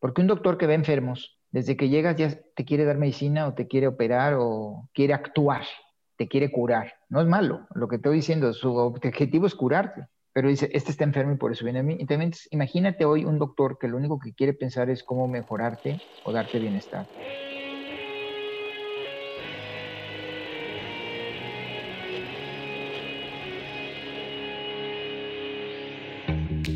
Porque un doctor que ve enfermos, desde que llegas ya te quiere dar medicina o te quiere operar o quiere actuar, te quiere curar. No es malo, lo que estoy diciendo, su objetivo es curarte. Pero dice, este está enfermo y por eso viene a mí. Imagínate hoy un doctor que lo único que quiere pensar es cómo mejorarte o darte bienestar.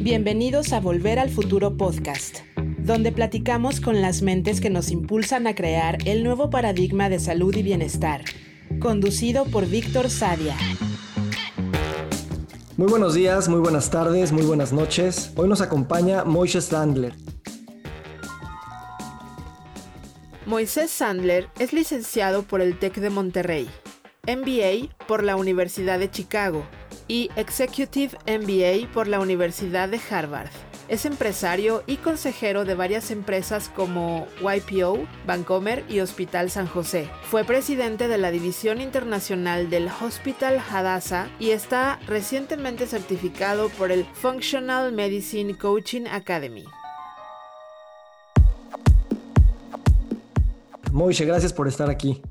Bienvenidos a Volver al Futuro Podcast, donde platicamos con las mentes que nos impulsan a crear el nuevo paradigma de salud y bienestar, conducido por Víctor Sadia. Muy buenos días, muy buenas tardes, muy buenas noches. Hoy nos acompaña Moisés Sandler. Moisés Sandler es licenciado por el TEC de Monterrey, MBA por la Universidad de Chicago y Executive MBA por la Universidad de Harvard. Es empresario y consejero de varias empresas como YPO, Bancomer y Hospital San José. Fue presidente de la División Internacional del Hospital Hadassah y está recientemente certificado por el Functional Medicine Coaching Academy. Moishe, gracias por estar aquí.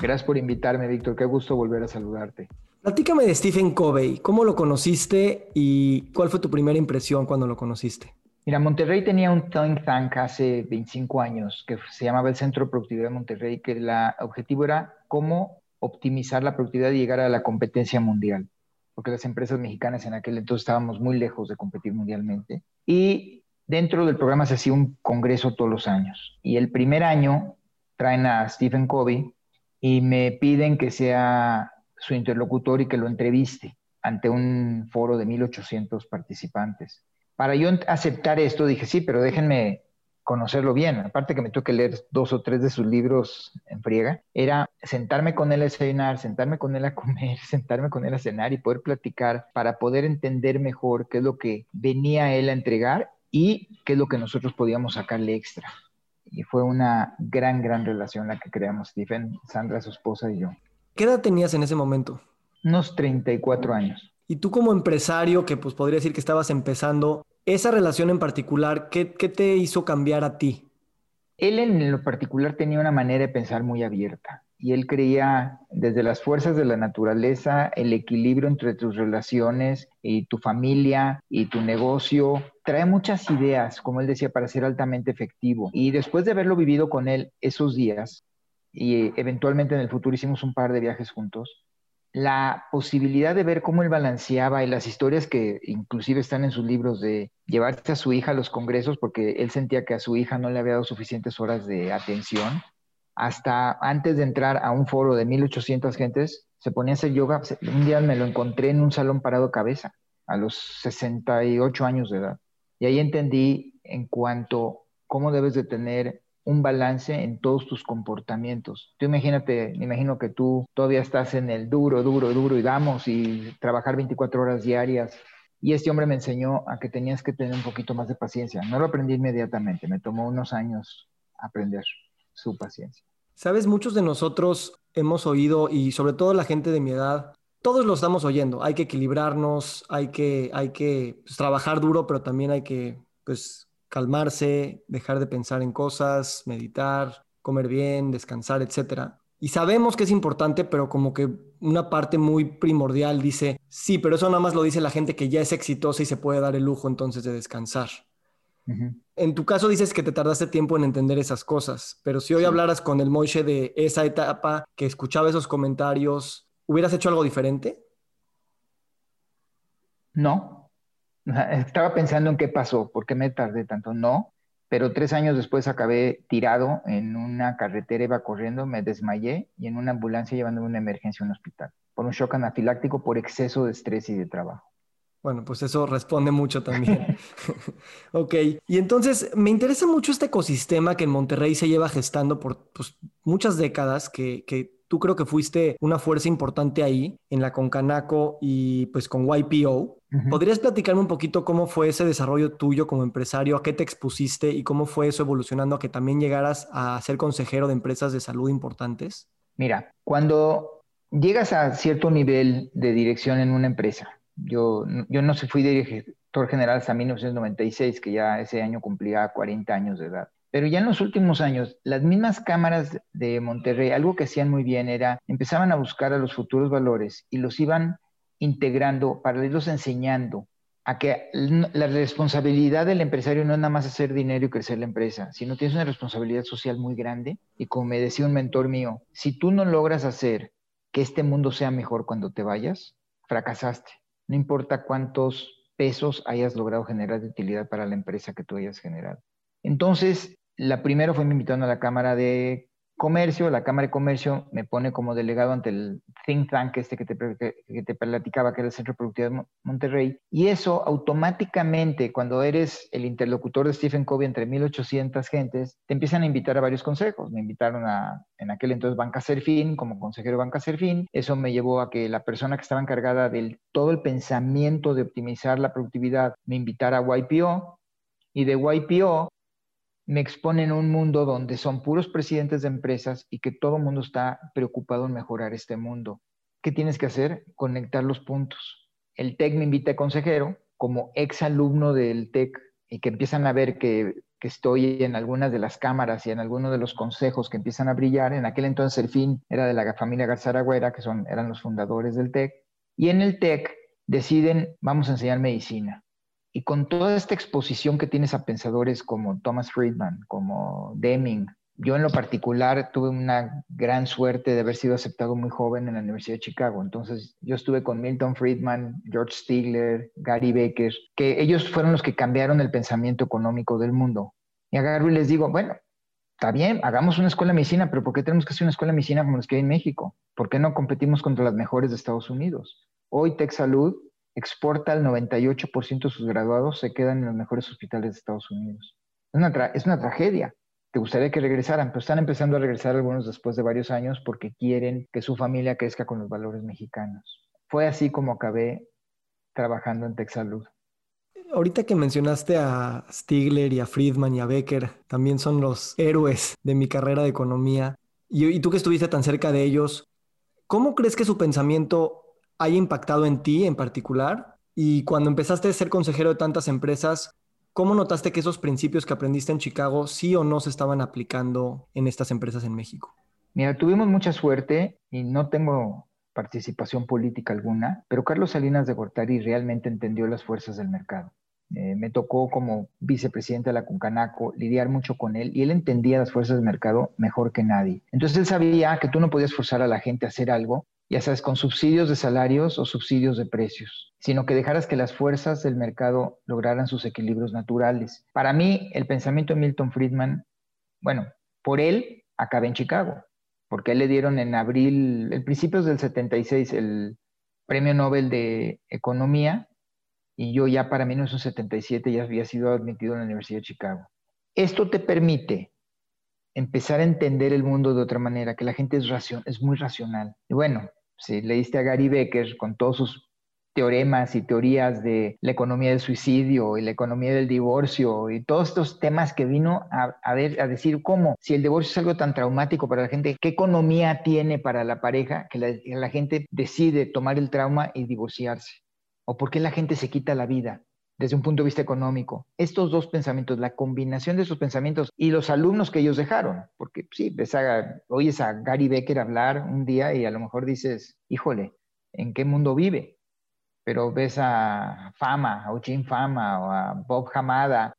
Gracias por invitarme, Víctor. Qué gusto volver a saludarte. Platícame de Stephen Covey. ¿Cómo lo conociste y cuál fue tu primera impresión cuando lo conociste? Mira, Monterrey tenía un think tank hace 25 años que se llamaba el Centro de Productividad de Monterrey, que el objetivo era cómo optimizar la productividad y llegar a la competencia mundial, porque las empresas mexicanas en aquel entonces estábamos muy lejos de competir mundialmente. Y dentro del programa se hacía un congreso todos los años. Y el primer año traen a Stephen Covey y me piden que sea su interlocutor y que lo entreviste ante un foro de 1.800 participantes. Para yo aceptar esto, dije, sí, pero déjenme conocerlo bien. Aparte que me tuve que leer dos o tres de sus libros en friega, era sentarme con él a desayunar, sentarme con él a comer, sentarme con él a cenar y poder platicar para poder entender mejor qué es lo que venía él a entregar y qué es lo que nosotros podíamos sacarle extra. Y fue una gran, gran relación la que creamos Stephen, Sandra, su esposa y yo. ¿Qué edad tenías en ese momento? Unos 34 años. Y tú como empresario, que pues podría decir que estabas empezando, esa relación en particular, ¿qué, qué te hizo cambiar a ti? Él en lo particular tenía una manera de pensar muy abierta y él creía desde las fuerzas de la naturaleza, el equilibrio entre tus relaciones y tu familia y tu negocio. Trae muchas ideas, como él decía, para ser altamente efectivo. Y después de haberlo vivido con él esos días, y eventualmente en el futuro hicimos un par de viajes juntos, la posibilidad de ver cómo él balanceaba y las historias que inclusive están en sus libros de llevarse a su hija a los congresos porque él sentía que a su hija no le había dado suficientes horas de atención, hasta antes de entrar a un foro de 1800 gentes, se ponía a hacer yoga. Un día me lo encontré en un salón parado cabeza, a los 68 años de edad. Y ahí entendí en cuanto cómo debes de tener un balance en todos tus comportamientos. Tú imagínate, me imagino que tú todavía estás en el duro, duro, duro y damos y trabajar 24 horas diarias. Y este hombre me enseñó a que tenías que tener un poquito más de paciencia. No lo aprendí inmediatamente, me tomó unos años aprender su paciencia. Sabes, muchos de nosotros hemos oído, y sobre todo la gente de mi edad, todos lo estamos oyendo. Hay que equilibrarnos, hay que, hay que pues, trabajar duro, pero también hay que pues, calmarse, dejar de pensar en cosas, meditar, comer bien, descansar, etc. Y sabemos que es importante, pero como que una parte muy primordial dice, sí, pero eso nada más lo dice la gente que ya es exitosa y se puede dar el lujo entonces de descansar. En tu caso dices que te tardaste tiempo en entender esas cosas, pero si hoy hablaras con el Moishe de esa etapa, que escuchaba esos comentarios, ¿hubieras hecho algo diferente? No, estaba pensando en qué pasó, por qué me tardé tanto. No, pero tres años después acabé tirado en una carretera, iba corriendo, me desmayé y en una ambulancia llevándome una emergencia a un hospital por un shock anafiláctico por exceso de estrés y de trabajo. Bueno, pues eso responde mucho también. ok, y entonces me interesa mucho este ecosistema que en Monterrey se lleva gestando por pues, muchas décadas, que, que tú creo que fuiste una fuerza importante ahí, en la Concanaco y pues con YPO. ¿Podrías platicarme un poquito cómo fue ese desarrollo tuyo como empresario, a qué te expusiste y cómo fue eso evolucionando a que también llegaras a ser consejero de empresas de salud importantes? Mira, cuando llegas a cierto nivel de dirección en una empresa, yo, yo no fui director general hasta 1996, que ya ese año cumplía 40 años de edad. Pero ya en los últimos años, las mismas cámaras de Monterrey, algo que hacían muy bien era, empezaban a buscar a los futuros valores y los iban integrando para irlos enseñando a que la responsabilidad del empresario no es nada más hacer dinero y crecer la empresa, sino tienes una responsabilidad social muy grande. Y como me decía un mentor mío, si tú no logras hacer que este mundo sea mejor cuando te vayas, fracasaste. No importa cuántos pesos hayas logrado generar de utilidad para la empresa que tú hayas generado. Entonces, la primera fue me invitando a la Cámara de Comercio, la Cámara de Comercio me pone como delegado ante el think tank este que te, que, te platicaba, que era el Centro Productivo de Monterrey, y eso automáticamente, cuando eres el interlocutor de Stephen Covey entre 1800 gentes, te empiezan a invitar a varios consejos. Me invitaron a, en aquel entonces, Banca Serfín, como consejero de Banca Serfín. Eso me llevó a que la persona que estaba encargada del todo el pensamiento de optimizar la productividad me invitara a YPO, y de YPO me exponen a un mundo donde son puros presidentes de empresas y que todo el mundo está preocupado en mejorar este mundo. ¿Qué tienes que hacer? Conectar los puntos. El TEC me invita a consejero como ex alumno del TEC y que empiezan a ver que, estoy en algunas de las cámaras y en algunos de los consejos que empiezan a brillar. En aquel entonces el fin era de la familia Garzaragüera, que son, eran los fundadores del TEC. Y en el TEC deciden, vamos a enseñar medicina. Y con toda esta exposición que tienes a pensadores como Thomas Friedman, como Deming, yo en lo particular tuve una gran suerte de haber sido aceptado muy joven en la Universidad de Chicago. Entonces yo estuve con Milton Friedman, George Stigler, Gary Becker, que ellos fueron los que cambiaron el pensamiento económico del mundo. Y a Gary les digo, bueno, está bien, hagamos una escuela de medicina, pero ¿por qué tenemos que hacer una escuela de medicina como los que hay en México? ¿Por qué no competimos contra las mejores de Estados Unidos? Hoy Tech Salud exporta el 98% de sus graduados, se quedan en los mejores hospitales de Estados Unidos. Es una, es una tragedia. Te gustaría que regresaran, pero están empezando a regresar algunos después de varios años porque quieren que su familia crezca con los valores mexicanos. Fue así como acabé trabajando en TechSalud. Ahorita que mencionaste a Stigler y a Friedman y a Becker, también son los héroes de mi carrera de economía. Y, y tú que estuviste tan cerca de ellos, ¿cómo crees que su pensamiento haya impactado en ti en particular? Y cuando empezaste a ser consejero de tantas empresas, ¿cómo notaste que esos principios que aprendiste en Chicago sí o no se estaban aplicando en estas empresas en México? Mira, tuvimos mucha suerte y no tengo participación política alguna, pero Carlos Salinas de Gortari realmente entendió las fuerzas del mercado. Eh, me tocó como vicepresidente de la Cuncanaco lidiar mucho con él y él entendía las fuerzas del mercado mejor que nadie. Entonces él sabía que tú no podías forzar a la gente a hacer algo ya sabes, con subsidios de salarios o subsidios de precios, sino que dejaras que las fuerzas del mercado lograran sus equilibrios naturales. Para mí, el pensamiento de Milton Friedman, bueno, por él acabé en Chicago, porque él le dieron en abril, el principios del 76, el Premio Nobel de Economía, y yo ya para 1977 ya había sido admitido en la Universidad de Chicago. Esto te permite empezar a entender el mundo de otra manera, que la gente es, es muy racional. Y bueno, si leíste a Gary Becker con todos sus teoremas y teorías de la economía del suicidio y la economía del divorcio y todos estos temas que vino a, ver, a decir cómo, si el divorcio es algo tan traumático para la gente, ¿qué economía tiene para la pareja que la gente decide tomar el trauma y divorciarse? ¿O por qué la gente se quita la vida? desde un punto de vista económico. Estos dos pensamientos, la combinación de esos pensamientos y los alumnos que ellos dejaron, porque sí, ves a, oyes a Gary Becker hablar un día y a lo mejor dices, híjole, ¿en qué mundo vive? Pero ves a Fama, a Jim Fama o a Bob Hamada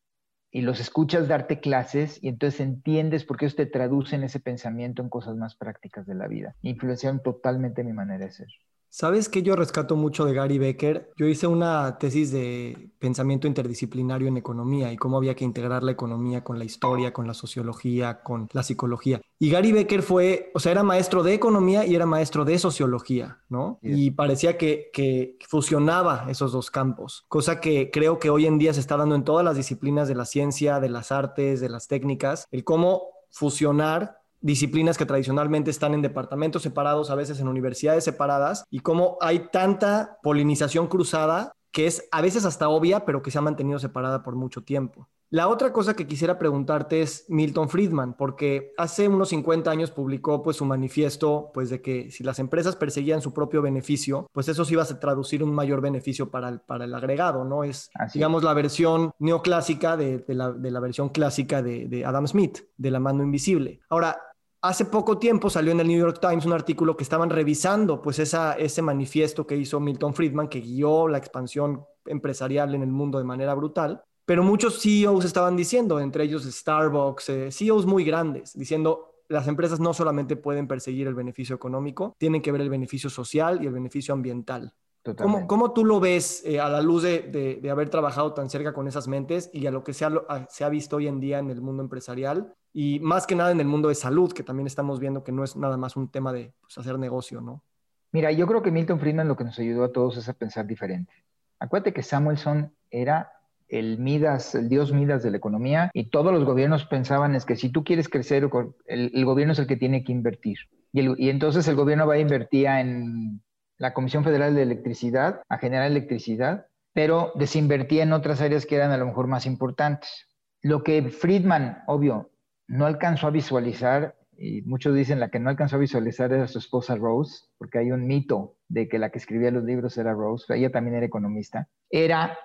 y los escuchas darte clases y entonces entiendes por qué ellos te traducen ese pensamiento en cosas más prácticas de la vida. Influenciaron totalmente mi manera de ser. ¿Sabes qué yo rescato mucho de Gary Becker? Yo hice una tesis de pensamiento interdisciplinario en economía y cómo había que integrar la economía con la historia, con la sociología, con la psicología. Y Gary Becker fue, o sea, era maestro de economía y era maestro de sociología, ¿no? Y parecía que, que fusionaba esos dos campos, cosa que creo que hoy en día se está dando en todas las disciplinas de la ciencia, de las artes, de las técnicas, el cómo fusionar disciplinas que tradicionalmente están en departamentos separados, a veces en universidades separadas, y cómo hay tanta polinización cruzada que es a veces hasta obvia, pero que se ha mantenido separada por mucho tiempo. La otra cosa que quisiera preguntarte es Milton Friedman, porque hace unos 50 años publicó pues su manifiesto pues de que si las empresas perseguían su propio beneficio, pues eso sí iba a traducir un mayor beneficio para el, para el agregado, ¿no? Es, digamos, la versión neoclásica de, la, versión clásica de, de Adam Smith, de la mano invisible. Ahora, Hace poco tiempo salió en el New York Times un artículo que estaban revisando pues esa, ese manifiesto que hizo Milton Friedman que guió la expansión empresarial en el mundo de manera brutal pero muchos CEOs estaban diciendo, entre ellos Starbucks, eh, CEOs muy grandes, diciendo las empresas no solamente pueden perseguir el beneficio económico, tienen que ver el beneficio social y el beneficio ambiental. ¿Cómo, ¿Cómo, tú lo ves eh, a la luz de, de, haber trabajado tan cerca con esas mentes y a lo que se ha, se ha visto hoy en día en el mundo empresarial y más que nada en el mundo de salud, que también estamos viendo que no es nada más un tema de pues, hacer negocio, ¿no? Mira, yo creo que Milton Friedman lo que nos ayudó a todos es a pensar diferente. Acuérdate que Samuelson era el Midas, el dios Midas de la economía, y todos los gobiernos pensaban es que si tú quieres crecer, el, gobierno es el que tiene que invertir. Y, entonces el gobierno va a invertir en la Comisión Federal de Electricidad, a generar electricidad, pero desinvertía en otras áreas que eran a lo mejor más importantes. Lo que Friedman, obvio, no alcanzó a visualizar, y muchos dicen la que no alcanzó a visualizar era su esposa Rose, porque hay un mito de que la que escribía los libros era Rose, ella también era economista, era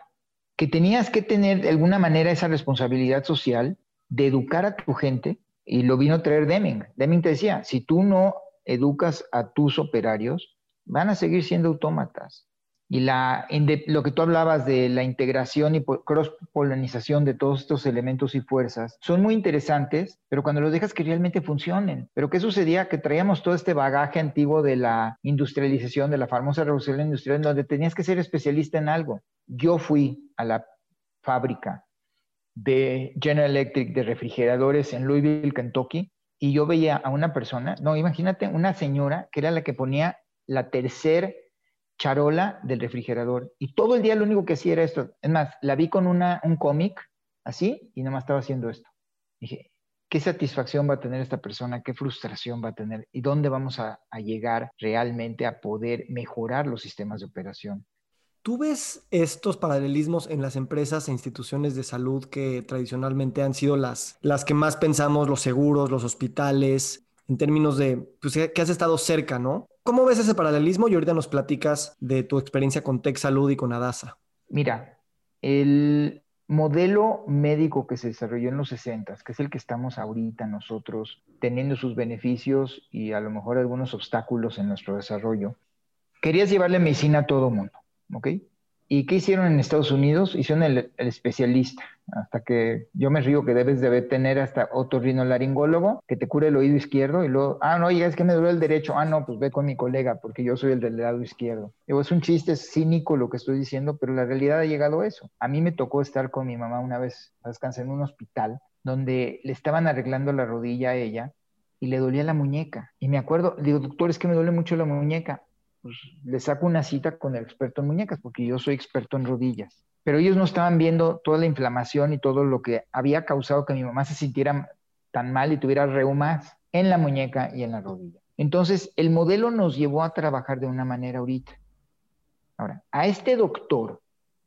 que tenías que tener de alguna manera esa responsabilidad social de educar a tu gente, y lo vino a traer Deming. Deming te decía, si tú no educas a tus operarios, van a seguir siendo autómatas y la, lo que tú hablabas de la integración y cross-polinización de todos estos elementos y fuerzas son muy interesantes, pero cuando los dejas que realmente funcionen. Pero ¿qué sucedía? Que traíamos todo este bagaje antiguo de la industrialización, de la famosa revolución industrial, donde tenías que ser especialista en algo. Yo fui a la fábrica de General Electric de refrigeradores en Louisville, Kentucky, y yo veía a una persona, no, imagínate, una señora que era la que ponía la tercera charola del refrigerador. Y todo el día lo único que hacía era esto. Es más, la vi con una, un cómic así y nada más estaba haciendo esto. Dije, ¿qué satisfacción va a tener esta persona? ¿Qué frustración va a tener? ¿Y dónde vamos a, a llegar realmente a poder mejorar los sistemas de operación? ¿Tú ves estos paralelismos en las empresas e instituciones de salud que tradicionalmente han sido las, las que más pensamos, los seguros, los hospitales, en términos de pues, que has estado cerca, ¿no? ¿Cómo ves ese paralelismo? Y ahorita nos platicas de tu experiencia con Tech Salud y con Adasa. Mira, el modelo médico que se desarrolló en los 60, que es el que estamos ahorita nosotros teniendo sus beneficios y a lo mejor algunos obstáculos en nuestro desarrollo, querías llevarle medicina a todo mundo, ¿ok? ¿Y qué hicieron en Estados Unidos? Hicieron el, especialista. Hasta que yo me río que debes de tener hasta otorrinolaringólogo que te cure el oído izquierdo y luego, ah, no, ya es que me duele el derecho. Ah, no, pues ve con mi colega porque yo soy el del lado izquierdo. Digo, es un chiste cínico lo que estoy diciendo, pero la realidad ha llegado a eso. A mí me tocó estar con mi mamá una vez, descansé en un hospital donde le estaban arreglando la rodilla a ella y le dolía la muñeca. Y me acuerdo, digo, doctor, es que me duele mucho la muñeca pues le saco una cita con el experto en muñecas, porque yo soy experto en rodillas. Pero ellos no estaban viendo toda la inflamación y todo lo que había causado que mi mamá se sintiera tan mal y tuviera reumas en la muñeca y en la rodilla. Entonces, el modelo nos llevó a trabajar de una manera ahorita. Ahora, a este doctor,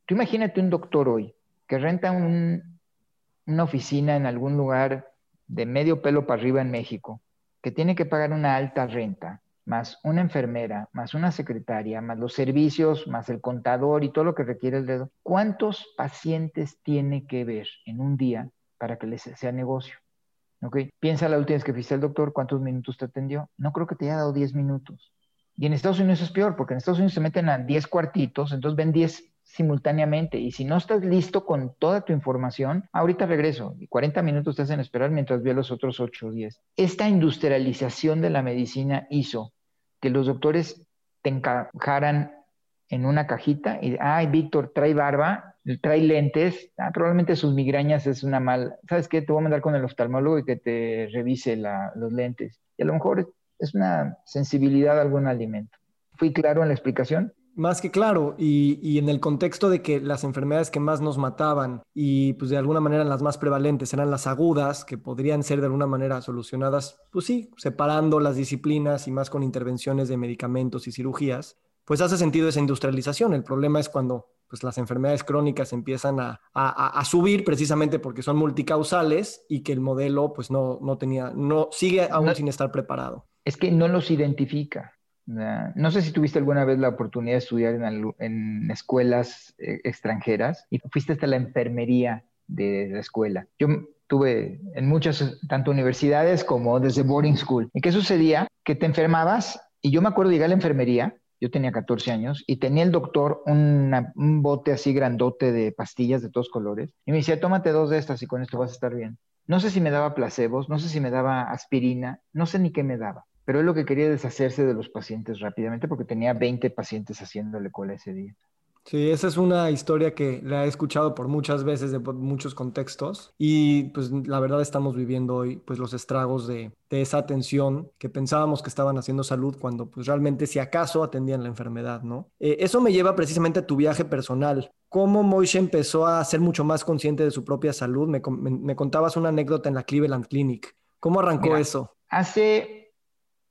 tú imagínate un doctor hoy que renta una oficina en algún lugar de medio pelo para arriba en México, que tiene que pagar una alta renta, más una enfermera, más una secretaria, más los servicios, más el contador y todo lo que requiere el dedo, ¿cuántos pacientes tiene que ver en un día para que les sea negocio? ¿Ok? Piensa la última vez que fuiste al doctor, ¿cuántos minutos te atendió? No creo que te haya dado 10 minutos. Y en Estados Unidos es peor, porque en Estados Unidos se meten a 10 cuartitos, entonces ven 10 simultáneamente. Y si no estás listo con toda tu información, ahorita regreso. Y 40 minutos te hacen esperar mientras veo los otros 8 o 10. Esta industrialización de la medicina hizo que los doctores te encajaran en una cajita y, ay, Víctor, trae barba, trae lentes, ah, probablemente sus migrañas es una mal, ¿sabes qué? Te voy a mandar con el oftalmólogo y que te revise los lentes. Y a lo mejor es una sensibilidad a algún alimento. ¿Fui claro en la explicación? Más que claro, y, en el contexto de que las enfermedades que más nos mataban y pues de alguna manera las más prevalentes eran las agudas, que podrían ser de alguna manera solucionadas, pues sí, separando las disciplinas y más con intervenciones de medicamentos y cirugías, pues hace sentido esa industrialización. El problema es cuando pues las enfermedades crónicas empiezan a, a, subir precisamente porque son multicausales y que el modelo pues no, no tenía, no sigue aún sin estar preparado. Es que no los identifica. No sé si tuviste alguna vez la oportunidad de estudiar en, escuelas eh, extranjeras y fuiste hasta la enfermería de la escuela. Yo tuve en muchas, tanto universidades como desde boarding school. ¿Y qué sucedía? Que te enfermabas y yo me acuerdo llegar a la enfermería yo tenía 14 años y tenía el doctor un bote así grandote de pastillas de todos colores y me decía, tómate dos de estas y con esto vas a estar bien. No sé si me daba placebos, no sé si me daba aspirina, no sé ni qué me daba, pero él lo que quería deshacerse de los pacientes rápidamente porque tenía 20 pacientes haciéndole cola ese día. Sí, esa es una historia que la he escuchado por muchas veces de muchos contextos y pues la verdad estamos viviendo hoy pues los estragos de, esa atención que pensábamos que estaban haciendo salud cuando pues realmente si acaso atendían la enfermedad, ¿no? Eh, eso me lleva precisamente a tu viaje personal. ¿Cómo Moishe empezó a ser mucho más consciente de su propia salud? Me, contabas una anécdota en la Cleveland Clinic. ¿Cómo arrancó eso? Hace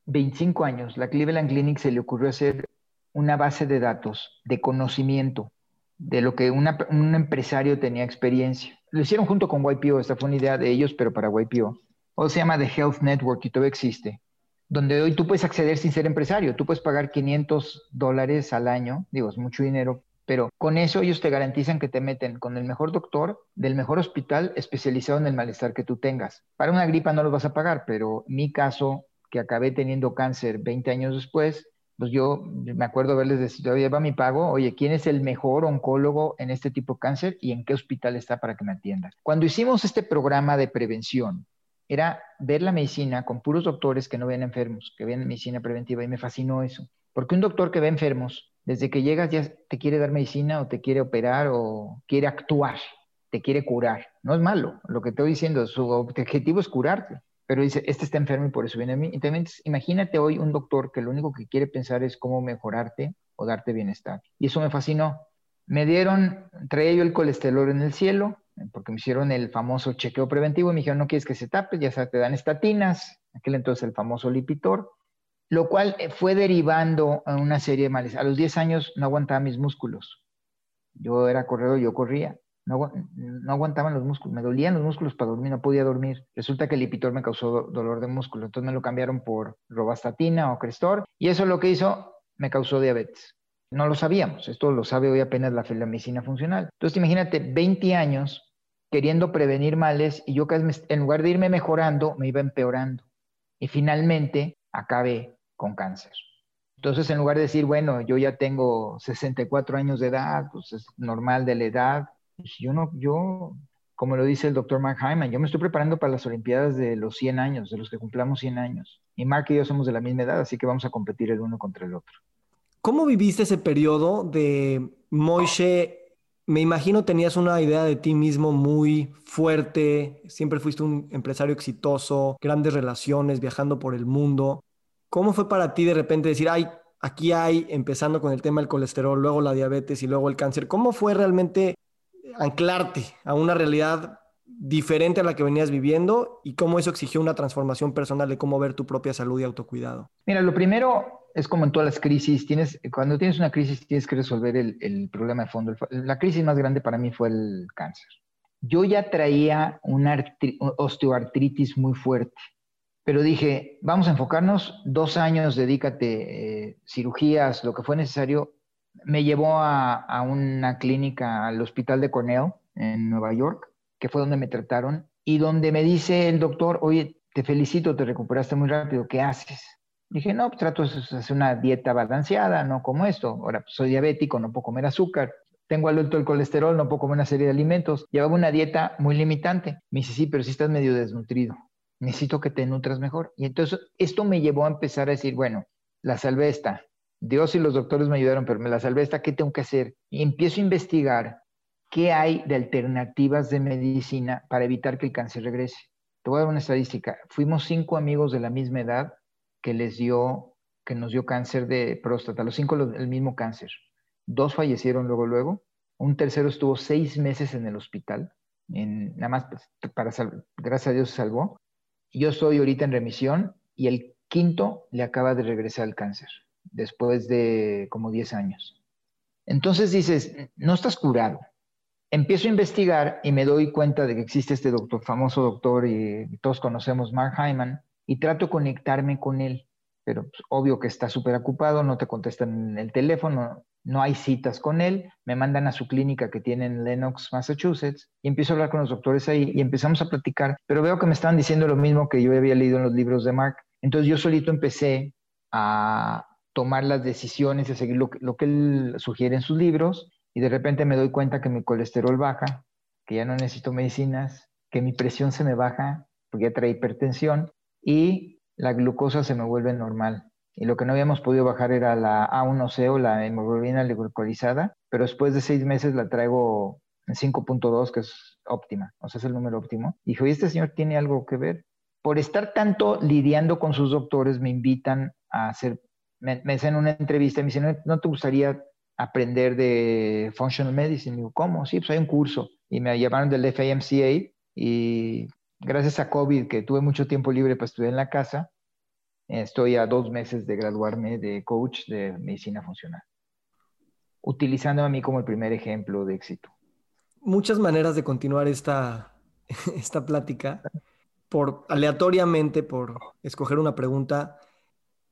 25 años, la Cleveland Clinic se le ocurrió hacer una base de datos de conocimiento de lo que un empresario tenía experiencia. Lo hicieron junto con YPO, esta fue una idea de ellos, pero para YPO. O se llama The Health Network y todavía existe, donde hoy tú puedes acceder sin ser empresario, tú puedes pagar 500 dólares al año, digo, es mucho dinero, pero con eso ellos te garantizan que te meten con el mejor doctor del mejor hospital especializado en el malestar que tú tengas. Para una gripa no lo vas a pagar, pero mi caso, que acabé teniendo cáncer 20 años después, pues yo me acuerdo haberles decidido, oye, va mi pago, oye, ¿quién es el mejor oncólogo en este tipo de cáncer y en qué hospital está para que me atienda? Cuando hicimos este programa de prevención, era ver la medicina con puros doctores que no ven enfermos, que ven medicina preventiva y me fascinó eso. Porque un doctor que ve enfermos, desde que llegas ya te quiere dar medicina o te quiere operar o quiere actuar, te quiere curar. No es malo, lo que estoy diciendo, su objetivo es curarte pero dice, este está enfermo y por eso viene a mí. Entonces, imagínate hoy un doctor que lo único que quiere pensar es cómo mejorarte o darte bienestar. Y eso me fascinó. Me dieron, traía yo el colesterol en el cielo, porque me hicieron el famoso chequeo preventivo y me dijeron, no quieres que se tape, ya te dan estatinas, aquel entonces el famoso Lipitor, lo cual eh, fue derivando a una serie de males. A los 10 años no aguantaba mis músculos. Yo era corredor, yo corría. No, aguantaban los músculos, me dolían los músculos para dormir, no podía dormir. Resulta que el Lipitor me causó dolor de músculo, entonces me lo cambiaron por robastatina o Crestor y eso lo que hizo me causó diabetes. No lo sabíamos, esto lo sabe hoy apenas la, medicina funcional. Entonces imagínate 20 años queriendo prevenir males y yo en lugar de irme mejorando, me iba empeorando. Y finalmente acabé con cáncer. Entonces, en lugar de decir, bueno, yo ya tengo 64 años de edad, pues es normal de la edad, yo no, yo, como lo dice el doctor Mark Hyman, yo me estoy preparando para las Olimpiadas de los 100 años, de los que cumplamos 100 años. Y Mark y yo somos de la misma edad, así que vamos a competir el uno contra el otro. ¿Cómo viviste ese periodo de Moishe? Me imagino tenías una idea de ti mismo muy fuerte, siempre fuiste un empresario exitoso, grandes relaciones, viajando por el mundo. ¿Cómo fue para ti de repente decir, ay, aquí hay, empezando con el tema del colesterol, luego la diabetes y luego el cáncer? ¿Cómo fue realmente anclarte a una realidad diferente a la que venías viviendo y cómo eso exigió una transformación personal de cómo ver tu propia salud y autocuidado? Mira, lo primero es como en todas las crisis, tienes, cuando tienes una crisis tienes que resolver el, problema de fondo. La crisis más grande para mí fue el cáncer. Yo ya traía una osteoartritis muy fuerte, pero dije, vamos a enfocarnos, dos años, dedícate, eh, cirugías, lo que fue necesario, me llevó a, una clínica al hospital de Cornell en Nueva York, que fue donde me trataron, y donde me dice el doctor, oye, te felicito, te recuperaste muy rápido, ¿qué haces? Dije, no, pues trato de hacer una dieta balanceada, no como esto. Ahora, pues, soy diabético, no puedo comer azúcar. Tengo alto el colesterol, no puedo comer una serie de alimentos. Llevaba una dieta muy limitante. Me dice, sí, pero si estás medio desnutrido. Necesito que te nutras mejor. Y entonces esto me llevó a empezar a decir, bueno, la salvé esta, Dios y los doctores me ayudaron, pero me la salvé esta, ¿qué tengo que hacer? Y empiezo a investigar qué hay de alternativas de medicina para evitar que el cáncer regrese. Te voy a dar una estadística. Fuimos cinco amigos de la misma edad que les dio, que nos dio cáncer de próstata, los cinco el mismo cáncer. Dos fallecieron luego, luego. Un tercero estuvo seis meses en el hospital. En, nada más pues, para gracias a Dios se salvó. Yo estoy ahorita en remisión y el quinto le acaba de regresar el cáncer después de como 10 años. Entonces dices, no estás curado. Empiezo a investigar y me doy cuenta de que existe este doctor, famoso doctor, y todos conocemos, Mark Hyman, y trato de conectarme con él. Pero pues, obvio que está súper ocupado, no te contestan en el teléfono, no hay citas con él, me mandan a su clínica que tiene en Lenox, Massachusetts, y empiezo a hablar con los doctores ahí y empezamos a platicar, pero veo que me estaban diciendo lo mismo que yo había leído en los libros de Mark. Entonces yo solito empecé a tomar las decisiones, a seguir lo que, él sugiere en sus libros, y de repente me doy cuenta que mi colesterol baja, que ya no necesito medicinas, que mi presión se me baja, porque ya trae hipertensión, y la glucosa se me vuelve normal y lo que no habíamos podido bajar era la A1C o la hemoglobina glucolizada, pero después de seis meses la traigo en 5.2, que es óptima, o sea, es el número óptimo. Y dijo, ¿y este señor tiene algo que ver? Por estar tanto lidiando con sus doctores, me invitan a hacer, me, hacen una entrevista y me dicen, ¿no, te gustaría aprender de Functional Medicine? Y digo, ¿cómo? Sí, pues hay un curso. Y me llevaron del FAMCA y gracias a COVID, que tuve mucho tiempo libre para estudiar en la casa, Estoy a dos meses de graduarme de coach de medicina funcional, utilizando a mí como el primer ejemplo de éxito. Muchas maneras de continuar esta, esta plática. Por aleatoriamente, por escoger una pregunta,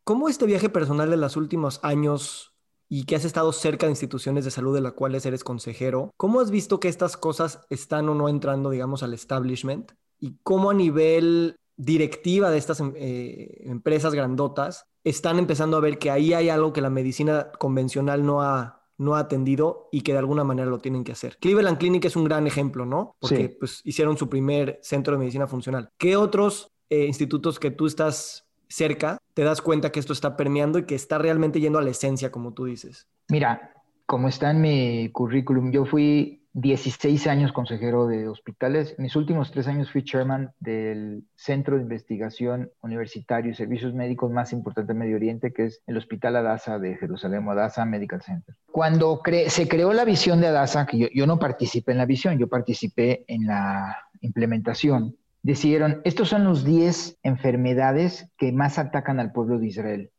¿cómo este viaje personal de los últimos años y que has estado cerca de instituciones de salud de las cuales eres consejero, ¿cómo has visto que estas cosas están o no entrando, digamos, al establishment? ¿Y cómo a nivel directiva de estas em, eh, empresas grandotas están empezando a ver que ahí hay algo que la medicina convencional no ha, no ha atendido y que de alguna manera lo tienen que hacer. Cleveland Clinic es un gran ejemplo, ¿no? Porque pues, hicieron su primer centro de medicina funcional. ¿Qué otros eh, institutos que tú estás cerca te das cuenta que esto está permeando y que está realmente yendo a la esencia, como tú dices? Mira, como está en mi currículum, yo fui 16 años consejero de hospitales. Mis últimos tres años fui chairman del Centro de Investigación Universitario y Servicios Médicos más importante de Medio Oriente, que es el Hospital Adasa de Jerusalén, Adasa Medical Center. Cuando se creó la visión de Adasa, que yo, no participé en la visión, yo participé en la implementación, decidieron, estos son los 10 enfermedades que más atacan al pueblo de Israel.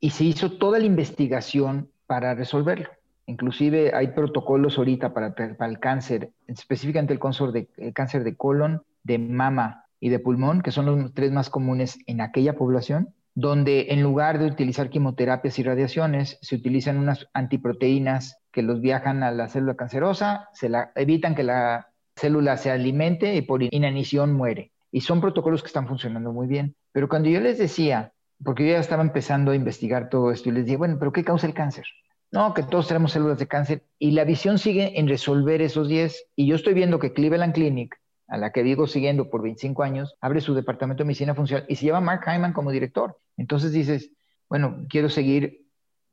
Y se hizo toda la investigación para resolverlo. Inclusive hay protocolos ahorita para, el cáncer, específicamente el de, el cáncer de colon, de mama y de pulmón, que son los tres más comunes en aquella población, donde en lugar de utilizar quimioterapias y radiaciones, se utilizan unas antiproteínas que los viajan a la célula cancerosa, se la, evitan que la célula se alimente y por inanición muere. Y son protocolos que están funcionando muy bien. Pero cuando yo les decía, porque yo ya estaba empezando a investigar todo esto, y les dije, bueno, pero ¿qué causa el cáncer? No, que todos tenemos células de cáncer y la visión sigue en resolver esos 10. Y yo estoy viendo que Cleveland Clinic, a la que digo siguiendo por 25 años, abre su departamento de medicina funcional y se lleva Mark Hyman como director. Entonces dices, bueno, quiero seguir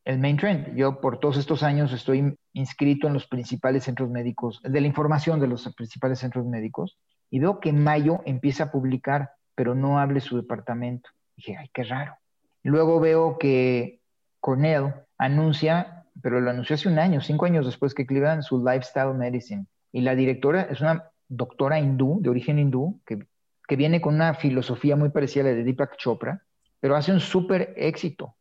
el main trend. Yo por todos estos años estoy inscrito en los principales centros médicos, de la información de los principales centros médicos, y veo que en mayo empieza a publicar, pero no hable su departamento. Dije, ay, qué raro. Luego veo que Cornell anuncia pero lo anunció hace un año, cinco años después que Cleveland, su Lifestyle Medicine. Y la directora es una doctora hindú, de origen hindú, que, que viene con una filosofía muy parecida a la de Deepak Chopra, pero hace un súper éxito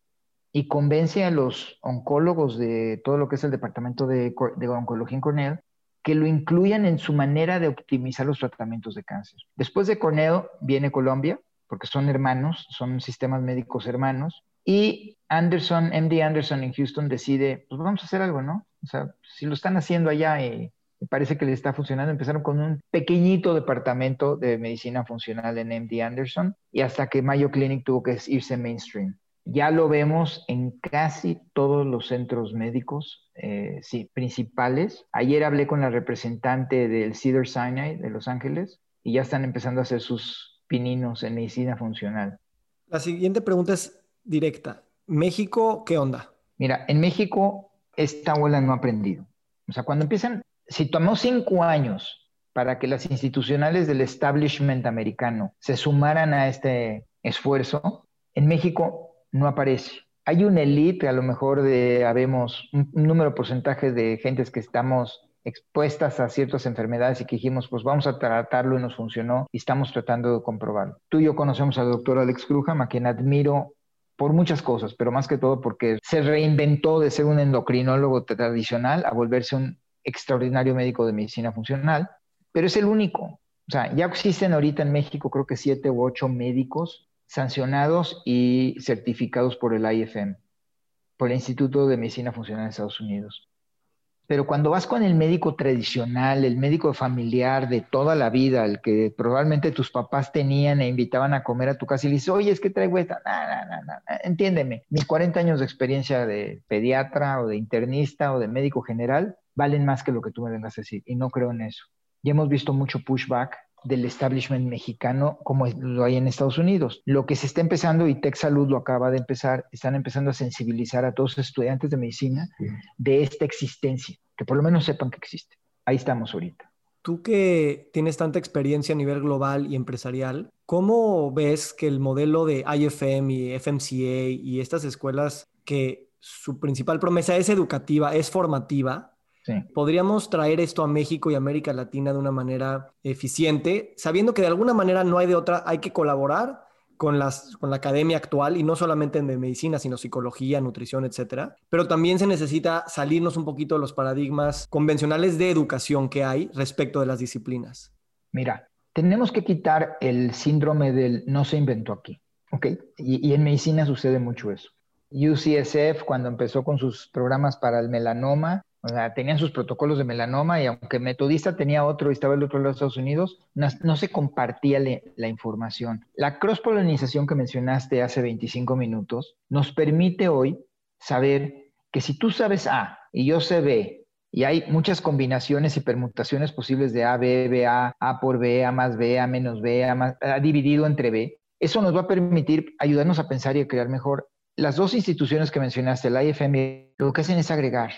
y convence a los oncólogos de todo lo que es el departamento de, de, oncología en Cornell que lo incluyan en su manera de optimizar los tratamientos de cáncer. Después de Cornell viene Colombia, porque son hermanos, son sistemas médicos hermanos, y Anderson, MD Anderson en Houston decide, pues vamos a hacer algo, ¿no? O sea, si lo están haciendo allá y parece que les está funcionando, empezaron con un pequeñito departamento de medicina funcional en MD Anderson y hasta que Mayo Clinic tuvo que irse mainstream. Ya lo vemos en casi todos los centros médicos eh, sí, principales. Ayer hablé con la representante del Cedar Sinai de Los Ángeles y ya están empezando a hacer sus pininos en medicina funcional. La siguiente pregunta es, directa. México, ¿qué onda? Mira, en México esta abuela no ha aprendido. O sea, cuando empiezan, si tomó cinco años para que las institucionales del establishment americano se sumaran a este esfuerzo, en México no aparece. Hay una elite, a lo mejor de, habemos un, número porcentaje de gentes que estamos expuestas a ciertas enfermedades y que dijimos, pues vamos a tratarlo y nos funcionó y estamos tratando de comprobarlo. Tú y yo conocemos al doctor Alex Crujam, a quien admiro por muchas cosas, pero más que todo porque se reinventó de ser un endocrinólogo tradicional a volverse un extraordinario médico de medicina funcional, pero es el único. O sea, ya existen ahorita en México creo que siete u ocho médicos sancionados y certificados por el IFM, por el Instituto de Medicina Funcional de Estados Unidos. Pero cuando vas con el médico tradicional, el médico familiar de toda la vida, el que probablemente tus papás tenían e invitaban a comer a tu casa y le dices, oye, es que traigo esta, entiéndeme, mis 40 años de experiencia de pediatra o de internista o de médico general valen más que lo que tú me vengas a decir y no creo en eso. Ya hemos visto mucho pushback del establishment mexicano como lo hay en Estados Unidos. Lo que se está empezando, y Tech Salud lo acaba de empezar, están empezando a sensibilizar a todos los estudiantes de medicina de esta existencia, que por lo menos sepan que existe. Ahí estamos ahorita. Tú que tienes tanta experiencia a nivel global y empresarial, ¿cómo ves que el modelo de IFM y FMCA y estas escuelas que su principal promesa es educativa, es formativa, Podríamos traer esto a México y América Latina de una manera eficiente, sabiendo que de alguna manera no hay de otra, hay que colaborar con, las, con la academia actual y no solamente en medicina, sino psicología, nutrición, etcétera. Pero también se necesita salirnos un poquito de los paradigmas convencionales de educación que hay respecto de las disciplinas. Mira, tenemos que quitar el síndrome del no se inventó aquí, ¿ok? Y, y en medicina sucede mucho eso. UCSF, cuando empezó con sus programas para el melanoma, o sea, tenían sus protocolos de melanoma y aunque Metodista tenía otro y estaba el otro lado de Estados Unidos, no, se compartía la información. La cross-polinización que mencionaste hace 25 minutos nos permite hoy saber que si tú sabes A y yo sé B, y hay muchas combinaciones y permutaciones posibles de A, B, B, A, A por B, A más B, A menos B, A, más, A dividido entre B, eso nos va a permitir ayudarnos a pensar y a crear mejor. Las dos instituciones que mencionaste, la IFM, lo que hacen es agregar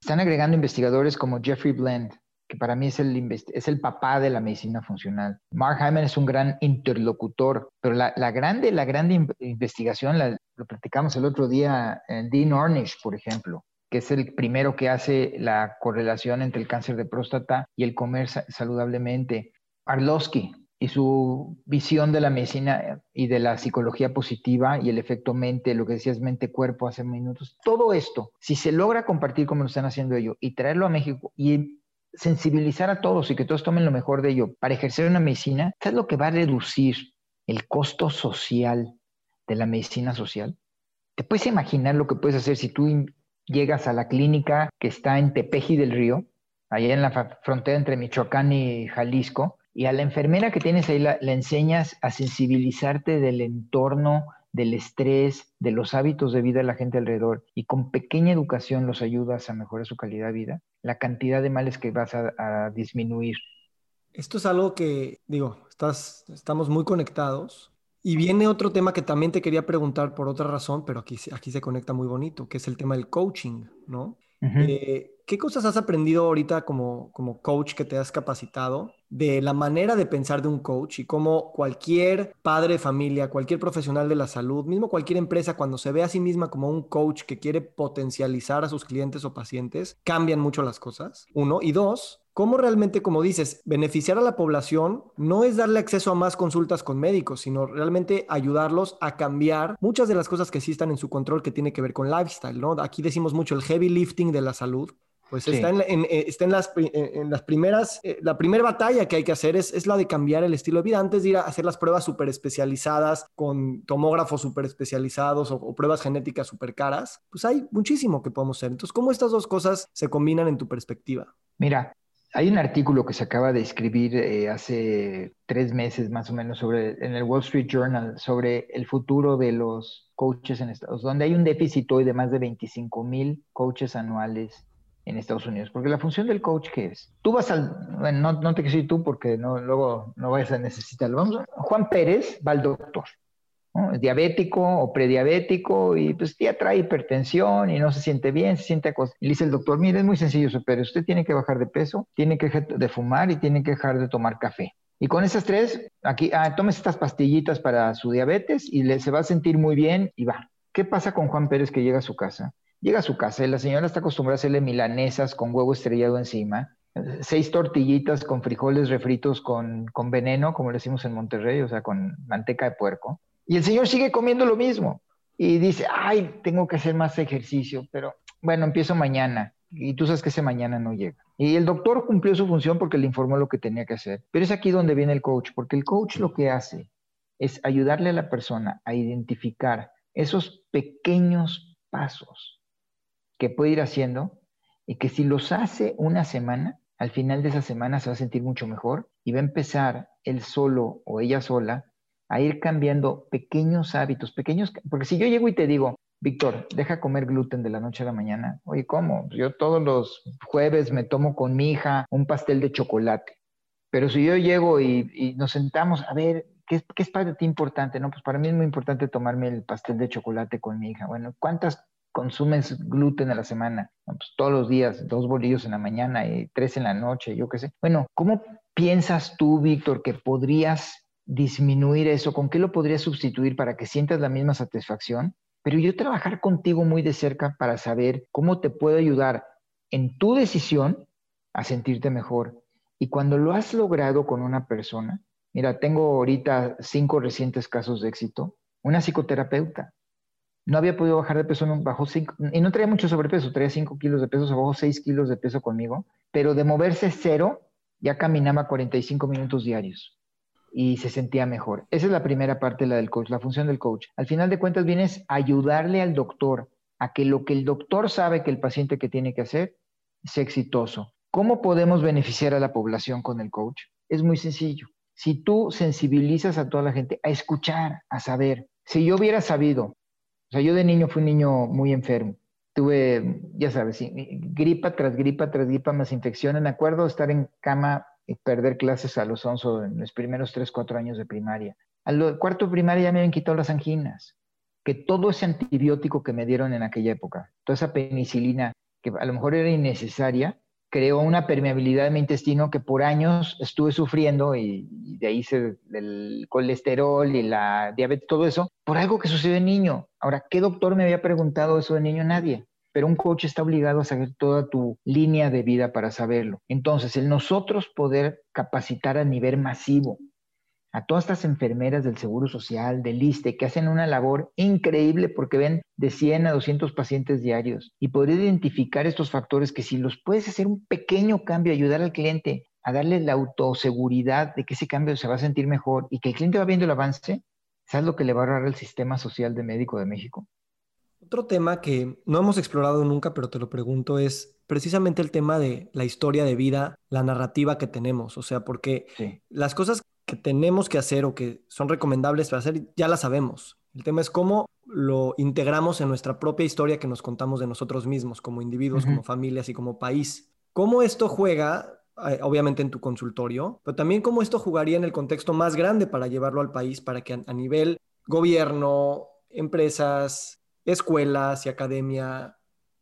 están agregando investigadores como Jeffrey Blend, que para mí es el, es el papá de la medicina funcional. Mark Hyman es un gran interlocutor, pero la, la grande, la grande investigación, lo platicamos el otro día, en Dean Ornish, por ejemplo, que es el primero que hace la correlación entre el cáncer de próstata y el comer saludablemente. Arlovsky, y su visión de la medicina y de la psicología positiva y el efecto mente, lo que decías mente-cuerpo hace minutos, todo esto, si se logra compartir como lo están haciendo ellos y traerlo a México y sensibilizar a todos y que todos tomen lo mejor de ello para ejercer una medicina, ¿sabes lo que va a reducir el costo social de la medicina social? ¿Te puedes imaginar lo que puedes hacer si tú llegas a la clínica que está en Tepeji del Río, allá en la frontera entre Michoacán y Jalisco, y a la enfermera que tienes ahí la, enseñas a sensibilizarte del entorno, del estrés, de los hábitos de vida de la gente alrededor y con pequeña educación los ayudas a mejorar su calidad de vida, la cantidad de males que vas a, disminuir. Esto es algo que, digo, estás, estamos muy conectados. Y viene otro tema que también te quería preguntar por otra razón, pero aquí, aquí se conecta muy bonito, que es el tema del coaching, ¿no? ¿Qué cosas has aprendido ahorita como, como coach que te has capacitado de la manera de pensar de un coach y cómo cualquier padre de familia, cualquier profesional de la salud, mismo cualquier empresa, cuando se ve a sí misma como un coach que quiere potencializar a sus clientes o pacientes, cambian mucho las cosas? Uno. Y dos, cómo realmente, como dices, beneficiar a la población no es darle acceso a más consultas con médicos, sino realmente ayudarlos a cambiar muchas de las cosas que sí están en su control que tiene que ver con lifestyle, ¿no? Aquí decimos mucho el heavy lifting de la salud pues está, en, eh, está en, las, en, las, primeras, eh, la primera batalla que hay que hacer es, es, la de cambiar el estilo de vida. Antes de ir a hacer las pruebas súper especializadas con tomógrafos súper especializados o, pruebas genéticas súper caras, pues hay muchísimo que podemos hacer. Entonces, ¿cómo estas dos cosas se combinan en tu perspectiva? Mira, hay un artículo que se acaba de escribir eh, hace tres meses más o menos sobre, en el Wall Street Journal sobre el futuro de los coaches en Estados Unidos, donde hay un déficit hoy de más de 25 mil coaches anuales en Estados Unidos. Porque la función del coach, ¿qué es? Tú vas al, bueno, no, no te quiero decir tú porque no, luego no vayas a necesitarlo. Vamos, Juan Pérez va al doctor, es diabético o prediabético y pues ya trae hipertensión y no se siente bien, se siente acostado. Y le dice el doctor, mire, es muy sencillo, pero usted tiene que bajar de peso, tiene que dejar de fumar y tiene que dejar de tomar café. Y con esas tres, aquí, ah, tomes estas pastillitas para su diabetes y le, se va a sentir muy bien y va. ¿Qué pasa con Juan Pérez que llega a su casa? Llega a su casa y la señora está acostumbrada a hacerle milanesas con huevo estrellado encima, seis tortillitas con frijoles refritos con, veneno, como le decimos en Monterrey, o sea, con manteca de puerco. Y el señor sigue comiendo lo mismo. y dice, ay, tengo que hacer más ejercicio, pero bueno, empiezo mañana y tú sabes que ese mañana no llega. Y el doctor cumplió su función porque le informó lo que tenía que hacer. Pero es aquí donde viene el coach, porque el coach lo que hace es ayudarle a la persona a identificar esos pequeños pasos que puede ir haciendo y que si los hace una semana, al final de esa semana se va a sentir mucho mejor y va a empezar él solo o ella sola a ir cambiando pequeños hábitos, pequeños, porque si yo llego y te digo, Víctor, deja comer gluten de la noche a la mañana. Oye, ¿cómo? Yo todos los jueves me tomo con mi hija un pastel de chocolate. Pero si yo llego y, nos sentamos, a ver, ¿qué, ¿qué, es para ti importante? No, pues para mí es muy importante tomarme el pastel de chocolate con mi hija. Bueno, ¿cuántas consumes gluten a la semana? pues todos los días, dos bolillos en la mañana y tres en la noche, yo qué sé. Bueno, ¿cómo piensas tú, Víctor, que podrías disminuir eso? ¿Con qué lo podrías sustituir para que sientas la misma satisfacción? pero yo trabajar contigo muy de cerca para saber cómo te puedo ayudar en tu decisión a sentirte mejor. Y cuando lo has logrado con una persona, mira, tengo ahorita cinco recientes casos de éxito, una psicoterapeuta. No había podido bajar de peso, bajó cinco, y no traía mucho sobrepeso, traía cinco kilos de peso, se bajó seis kilos de peso conmigo, pero de moverse cero, ya caminaba 45 minutos diarios y se sentía mejor. Esa es la primera parte la del coach, la función del coach. Al final de cuentas vienes a ayudarle al doctor a que lo que el doctor sabe que el paciente que tiene que hacer sea exitoso. ¿Cómo podemos beneficiar a la población con el coach? Es muy sencillo. Si tú sensibilizas a toda la gente a escuchar, a saber, si yo hubiera sabido, o sea, yo de niño fui un niño muy enfermo, tuve, ya sabes, gripa tras gripa tras gripa, más infecciones, me acuerdo estar en cama perder clases a los 11 en los primeros 3, 4 años de primaria. Al cuarto de primaria ya me habían quitado las anginas, que todo ese antibiótico que me dieron en aquella época, toda esa penicilina que a lo mejor era innecesaria, creó una permeabilidad en mi intestino que por años estuve sufriendo y, de ahí se, el colesterol y la diabetes, todo eso, por algo que sucedió de niño. Ahora, ¿qué doctor me había preguntado eso de niño? Nadie pero un coach está obligado a saber toda tu línea de vida para saberlo. Entonces, el nosotros poder capacitar a nivel masivo a todas estas enfermeras del Seguro Social, del ISTE, que hacen una labor increíble porque ven de 100 a 200 pacientes diarios y poder identificar estos factores que si los puedes hacer un pequeño cambio, ayudar al cliente a darle la autoseguridad de que ese cambio se va a sentir mejor y que el cliente va viendo el avance, ¿sabes lo que le va a ahorrar el sistema social de médico de México? Otro tema que no hemos explorado nunca, pero te lo pregunto, es precisamente el tema de la historia de vida, la narrativa que tenemos. O sea, porque las cosas que tenemos que hacer o que son recomendables para hacer, ya las sabemos. El tema es cómo lo integramos en nuestra propia historia que nos contamos de nosotros mismos, como individuos, como familias y como país. ¿Cómo esto juega, eh, obviamente en tu consultorio, pero también cómo esto jugaría en el contexto más grande para llevarlo al país, para que a nivel gobierno, empresas, escuelas y academia,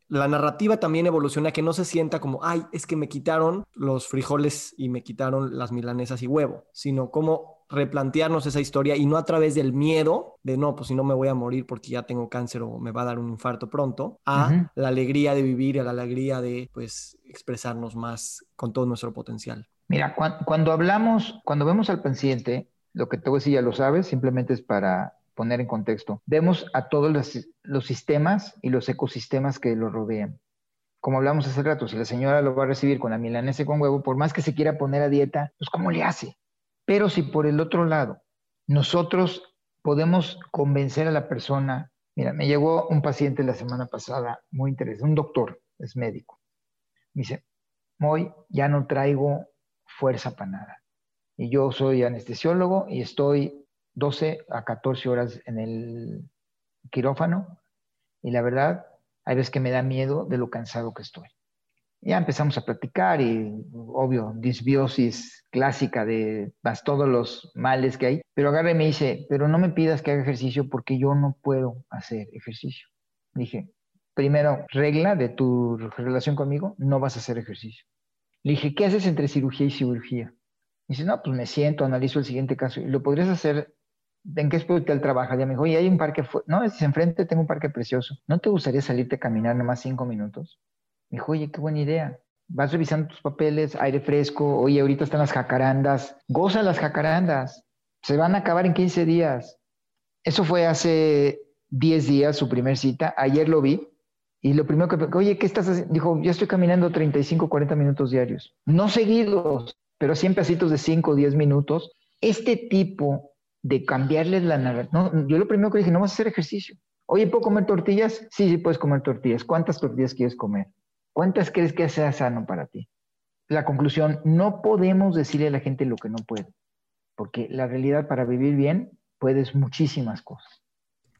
la narrativa también evoluciona que no se sienta como, ay, es que me quitaron los frijoles y me quitaron las milanesas y huevo, sino como replantearnos esa historia y no a través del miedo de no, pues si no me voy a morir porque ya tengo cáncer o me va a dar un infarto pronto, a la alegría de vivir, a la alegría de pues expresarnos más con todo nuestro potencial. Mira, cuando hablamos, cuando vemos al paciente, lo que te voy a decir ya lo sabes, simplemente es para poner en contexto. Vemos a todos los, sistemas y los ecosistemas que lo rodean. Como hablamos hace rato, si la señora lo va a recibir con la milanesa con huevo, por más que se quiera poner a dieta, pues ¿cómo le hace? Pero si por el otro lado nosotros podemos convencer a la persona, mira, me llegó un paciente la semana pasada, muy interesante, un doctor, es médico. Me dice, hoy ya no traigo fuerza para nada. Y yo soy anestesiólogo y estoy 12 a 14 horas en el quirófano y la verdad, hay veces que me da miedo de lo cansado que estoy. Ya empezamos a platicar y, obvio, disbiosis clásica de más todos los males que hay, pero agarre y me dice, pero no me pidas que haga ejercicio porque yo no puedo hacer ejercicio. Dije, primero, regla de tu relación conmigo, no vas a hacer ejercicio. Le dije, ¿qué haces entre cirugía y cirugía? Dice, no, pues me siento, analizo el siguiente caso. ¿Y lo podrías hacer ¿En qué hospital trabajas? Ya me dijo, y hay un parque, no, es enfrente tengo un parque precioso. ¿No te gustaría salirte a caminar nomás cinco minutos? Me dijo, oye, qué buena idea. Vas revisando tus papeles, aire fresco, oye, ahorita están las jacarandas. Goza las jacarandas. Se van a acabar en 15 días. Eso fue hace 10 días su primer cita. Ayer lo vi y lo primero que, oye, ¿qué estás haciendo? Dijo, yo estoy caminando 35, 40 minutos diarios. No seguidos, pero siempre pasitos de 5 o 10 minutos. Este tipo de cambiarles la narrativa. No, yo lo primero que dije, no vas a hacer ejercicio. Oye, ¿puedo comer tortillas? Sí, sí, puedes comer tortillas. ¿Cuántas tortillas quieres comer? ¿Cuántas crees que sea sano para ti? La conclusión, no podemos decirle a la gente lo que no puede, porque la realidad para vivir bien puedes muchísimas cosas.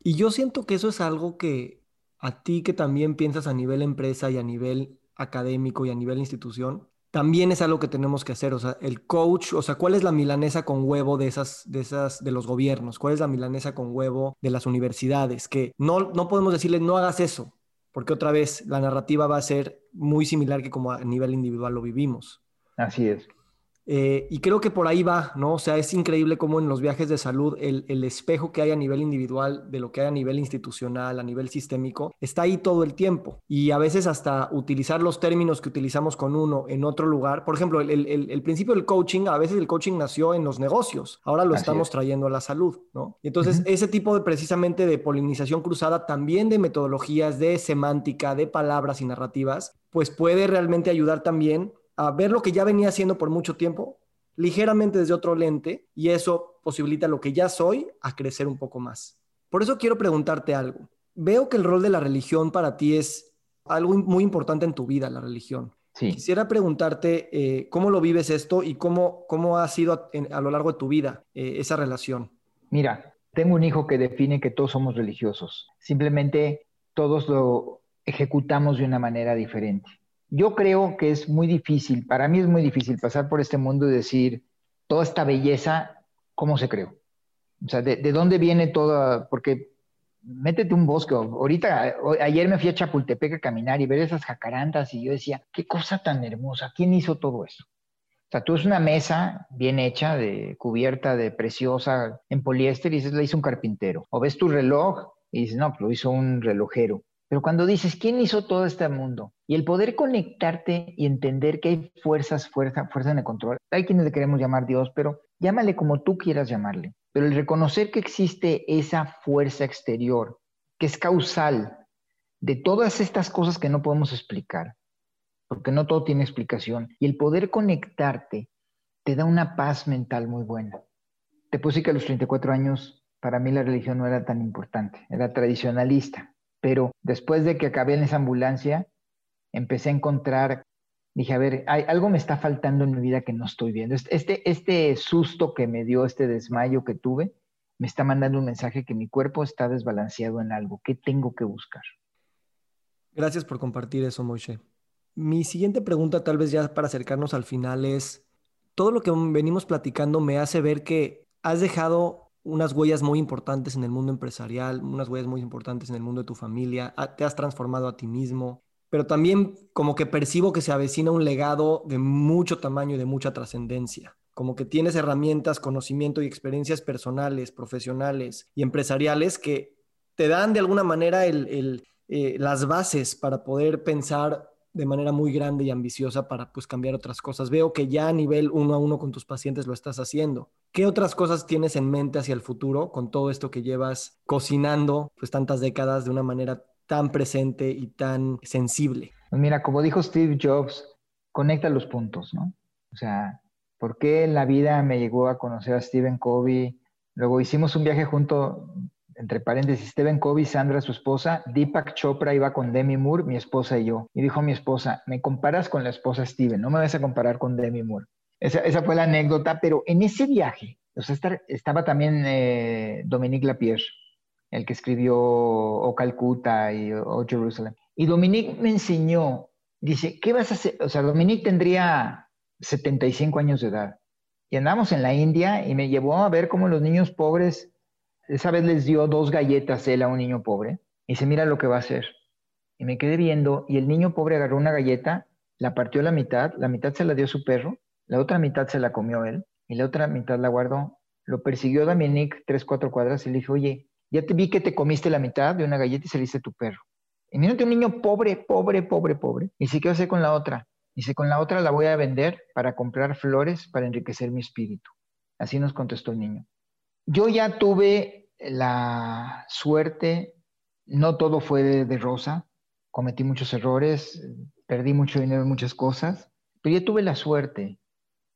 Y yo siento que eso es algo que a ti que también piensas a nivel empresa y a nivel académico y a nivel institución, también es algo que tenemos que hacer. O sea, el coach, o sea, ¿cuál es la milanesa con huevo de esas, de esas, de los gobiernos? ¿Cuál es la milanesa con huevo de las universidades? Que no, no podemos decirle, no hagas eso, porque otra vez la narrativa va a ser muy similar que como a nivel individual lo vivimos. Así es. Eh, y creo que por ahí va, ¿no? O sea, es increíble cómo en los viajes de salud el, espejo que hay a nivel individual de lo que hay a nivel institucional, a nivel sistémico, está ahí todo el tiempo. Y a veces hasta utilizar los términos que utilizamos con uno en otro lugar. Por ejemplo, el, principio del coaching, a veces el coaching nació en los negocios, ahora lo estamos trayendo a la salud, ¿no? Y entonces ese tipo de precisamente de polinización cruzada, también de metodologías, de semántica, de palabras y narrativas, pues puede realmente ayudar también a ver lo que ya venía haciendo por mucho tiempo, ligeramente desde otro lente, y eso posibilita lo que ya soy a crecer un poco más. Por eso quiero preguntarte algo. Veo que el rol de la religión para ti es algo muy importante en tu vida, la religión. Quisiera preguntarte eh, cómo lo vives esto y cómo, cómo ha sido a, lo largo de tu vida eh, esa relación. Mira, tengo un hijo que define que todos somos religiosos. Simplemente todos lo ejecutamos de una manera diferente yo creo que es muy difícil, para mí es muy difícil pasar por este mundo y decir, toda esta belleza, ¿cómo se creó? O sea, ¿de, dónde viene toda? Porque métete un bosque. Ahorita, ayer me fui a Chapultepec a caminar y ver esas jacarandas y yo decía, qué cosa tan hermosa, ¿quién hizo todo eso? O sea, tú es una mesa bien hecha, de cubierta de preciosa en poliéster y dices, la hizo un carpintero. O ves tu reloj y dices, no, pues lo hizo un relojero. Pero cuando dices, ¿quién hizo todo este mundo? Y el poder conectarte y entender que hay fuerzas, fuerza, fuerza en el control. Hay quienes le queremos llamar Dios, pero llámale como tú quieras llamarle. Pero el reconocer que existe esa fuerza exterior, que es causal de todas estas cosas que no podemos explicar, porque no todo tiene explicación, y el poder conectarte te da una paz mental muy buena. Te decir que a los 34 años, para mí la religión no era tan importante, era tradicionalista pero después de que acabé en esa ambulancia, empecé a encontrar, dije, a ver, hay, algo me está faltando en mi vida que no estoy viendo. Este, este susto que me dio, este desmayo que tuve, me está mandando un mensaje que mi cuerpo está desbalanceado en algo. ¿Qué tengo que buscar? Gracias por compartir eso, Moishe. Mi siguiente pregunta, tal vez ya para acercarnos al final, es, todo lo que venimos platicando me hace ver que has dejado unas huellas muy importantes en el mundo empresarial, unas huellas muy importantes en el mundo de tu familia, te has transformado a ti mismo, pero también como que percibo que se avecina un legado de mucho tamaño y de mucha trascendencia, como que tienes herramientas, conocimiento y experiencias personales, profesionales y empresariales que te dan de alguna manera eh, las bases para poder pensar de manera muy grande y ambiciosa para pues cambiar otras cosas. Veo que ya a nivel uno a uno con tus pacientes lo estás haciendo. ¿Qué otras cosas tienes en mente hacia el futuro con todo esto que llevas cocinando pues tantas décadas de una manera tan presente y tan sensible? Pues mira, como dijo Steve Jobs, conecta los puntos, ¿no? O sea, ¿por qué en la vida me llegó a conocer a Stephen Covey? Luego hicimos un viaje junto entre paréntesis, Stephen Covey, Sandra, su esposa, Deepak Chopra iba con Demi Moore, mi esposa y yo. Y dijo mi esposa, me comparas con la esposa Steven, no me vas a comparar con Demi Moore. Esa, fue la anécdota, pero en ese viaje, o sea, estaba también eh, Dominique Lapierre, el que escribió O Calcuta y O Jerusalem. Y Dominique me enseñó, dice, ¿qué vas a hacer? O sea, Dominique tendría 75 años de edad. Y andamos en la India y me llevó a ver cómo los niños pobres esa vez les dio dos galletas él a un niño pobre y dice, mira lo que va a hacer. Y me quedé viendo y el niño pobre agarró una galleta, la partió a la mitad, la mitad se la dio a su perro, la otra mitad se la comió él y la otra mitad la guardó. Lo persiguió Dominique tres, cuatro cuadras y le dijo, oye, ya te vi que te comiste la mitad de una galleta y saliste a tu perro. Y mírate un niño pobre, pobre, pobre, pobre. Y dice, ¿qué hacer con la otra? Dice, con la otra la voy a vender para comprar flores para enriquecer mi espíritu. Así nos contestó el niño. Yo ya tuve la suerte no todo fue de, rosa, cometí muchos errores, perdí mucho dinero en muchas cosas, pero yo tuve la suerte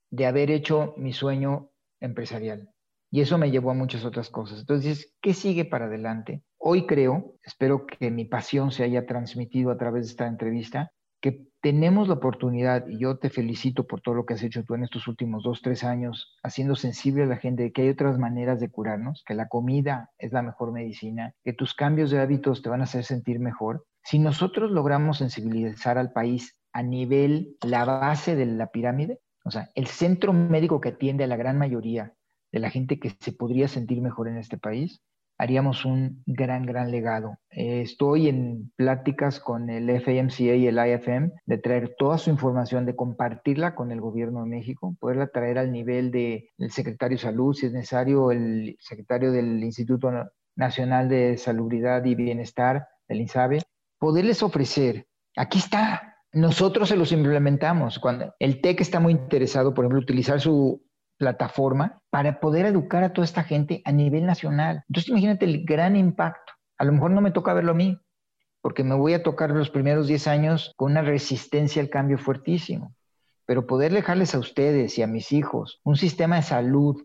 de haber hecho mi sueño empresarial. Y eso me llevó a muchas otras cosas. Entonces, ¿qué sigue para adelante? Hoy creo, espero que mi pasión se haya transmitido a través de esta entrevista, que tenemos la oportunidad, y yo te felicito por todo lo que has hecho tú en estos últimos dos, tres años, haciendo sensible a la gente de que hay otras maneras de curarnos, que la comida es la mejor medicina, que tus cambios de hábitos te van a hacer sentir mejor. Si nosotros logramos sensibilizar al país a nivel, la base de la pirámide, o sea, el centro médico que atiende a la gran mayoría de la gente que se podría sentir mejor en este país, haríamos un gran, gran legado. Eh, estoy en pláticas con el FMCA y el IFM de traer toda su información, de compartirla con el gobierno de México, poderla traer al nivel del secretario de salud, si es necesario, el secretario del Instituto Nacional de Salubridad y Bienestar, del INSABE, poderles ofrecer, aquí está, nosotros se los implementamos. Cuando el TEC está muy interesado, por ejemplo, utilizar su plataforma para poder educar a toda esta gente a nivel nacional. Entonces imagínate el gran impacto. A lo mejor no me toca verlo a mí, porque me voy a tocar los primeros 10 años con una resistencia al cambio fuertísimo. Pero poder dejarles a ustedes y a mis hijos un sistema de salud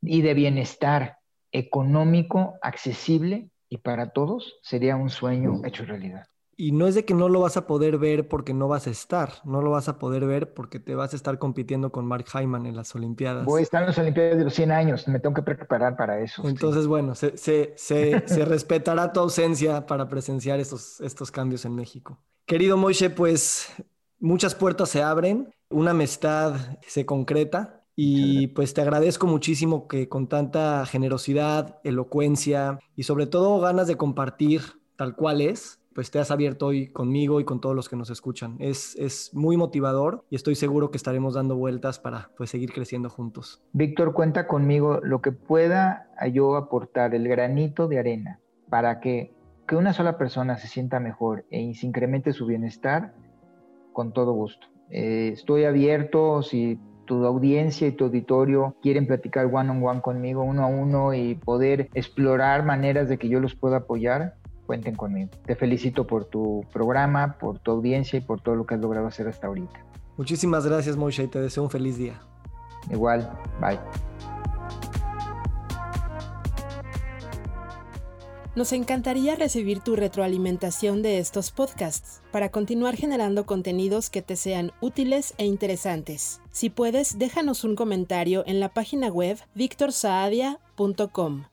y de bienestar económico, accesible y para todos sería un sueño hecho realidad. Y no es de que no lo vas a poder ver porque no vas a estar, no lo vas a poder ver porque te vas a estar compitiendo con Mark Hyman en las Olimpiadas. Voy a estar en las Olimpiadas de los 100 años, me tengo que preparar para eso. Entonces, bueno, se, se, se, se, respetará tu ausencia para presenciar estos, estos cambios en México. Querido Moishe, pues muchas puertas se abren, una amistad se concreta. Y pues te agradezco muchísimo que con tanta generosidad, elocuencia y sobre todo ganas de compartir tal cual es, pues te has abierto hoy conmigo y con todos los que nos escuchan. Es, es muy motivador y estoy seguro que estaremos dando vueltas para pues, seguir creciendo juntos. Víctor, cuenta conmigo lo que pueda yo aportar, el granito de arena, para que, que una sola persona se sienta mejor e se incremente su bienestar, con todo gusto. Eh, estoy abierto si tu audiencia y tu auditorio quieren platicar one on one conmigo, uno a uno y poder explorar maneras de que yo los pueda apoyar cuenten conmigo. Te felicito por tu programa, por tu audiencia y por todo lo que has logrado hacer hasta ahorita. Muchísimas gracias, Moishe, y te deseo un feliz día. Igual, bye. Nos encantaría recibir tu retroalimentación de estos podcasts para continuar generando contenidos que te sean útiles e interesantes. Si puedes, déjanos un comentario en la página web victorsaadia.com.